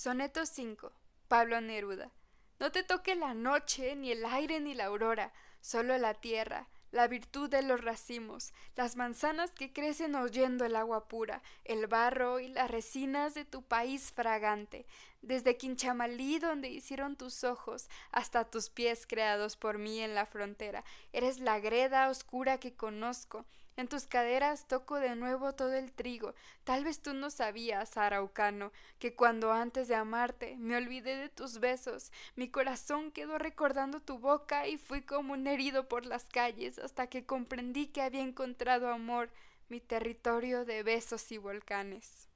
Soneto 5. Pablo Neruda. No te toque la noche, ni el aire, ni la aurora, solo la tierra, la virtud de los racimos, las manzanas que crecen oyendo el agua pura, el barro y las resinas de tu país fragante, desde Quinchamalí donde hicieron tus ojos, hasta tus pies creados por mí en la frontera. Eres la greda oscura que conozco, en tus caderas toco de nuevo todo el trigo. Tal vez tú no sabías, araucano, que cuando antes de amarte me olvidé de tus besos, mi corazón quedó recordando tu boca y fui como un herido por las calles hasta que comprendí que había encontrado amor, mi territorio de besos y volcanes.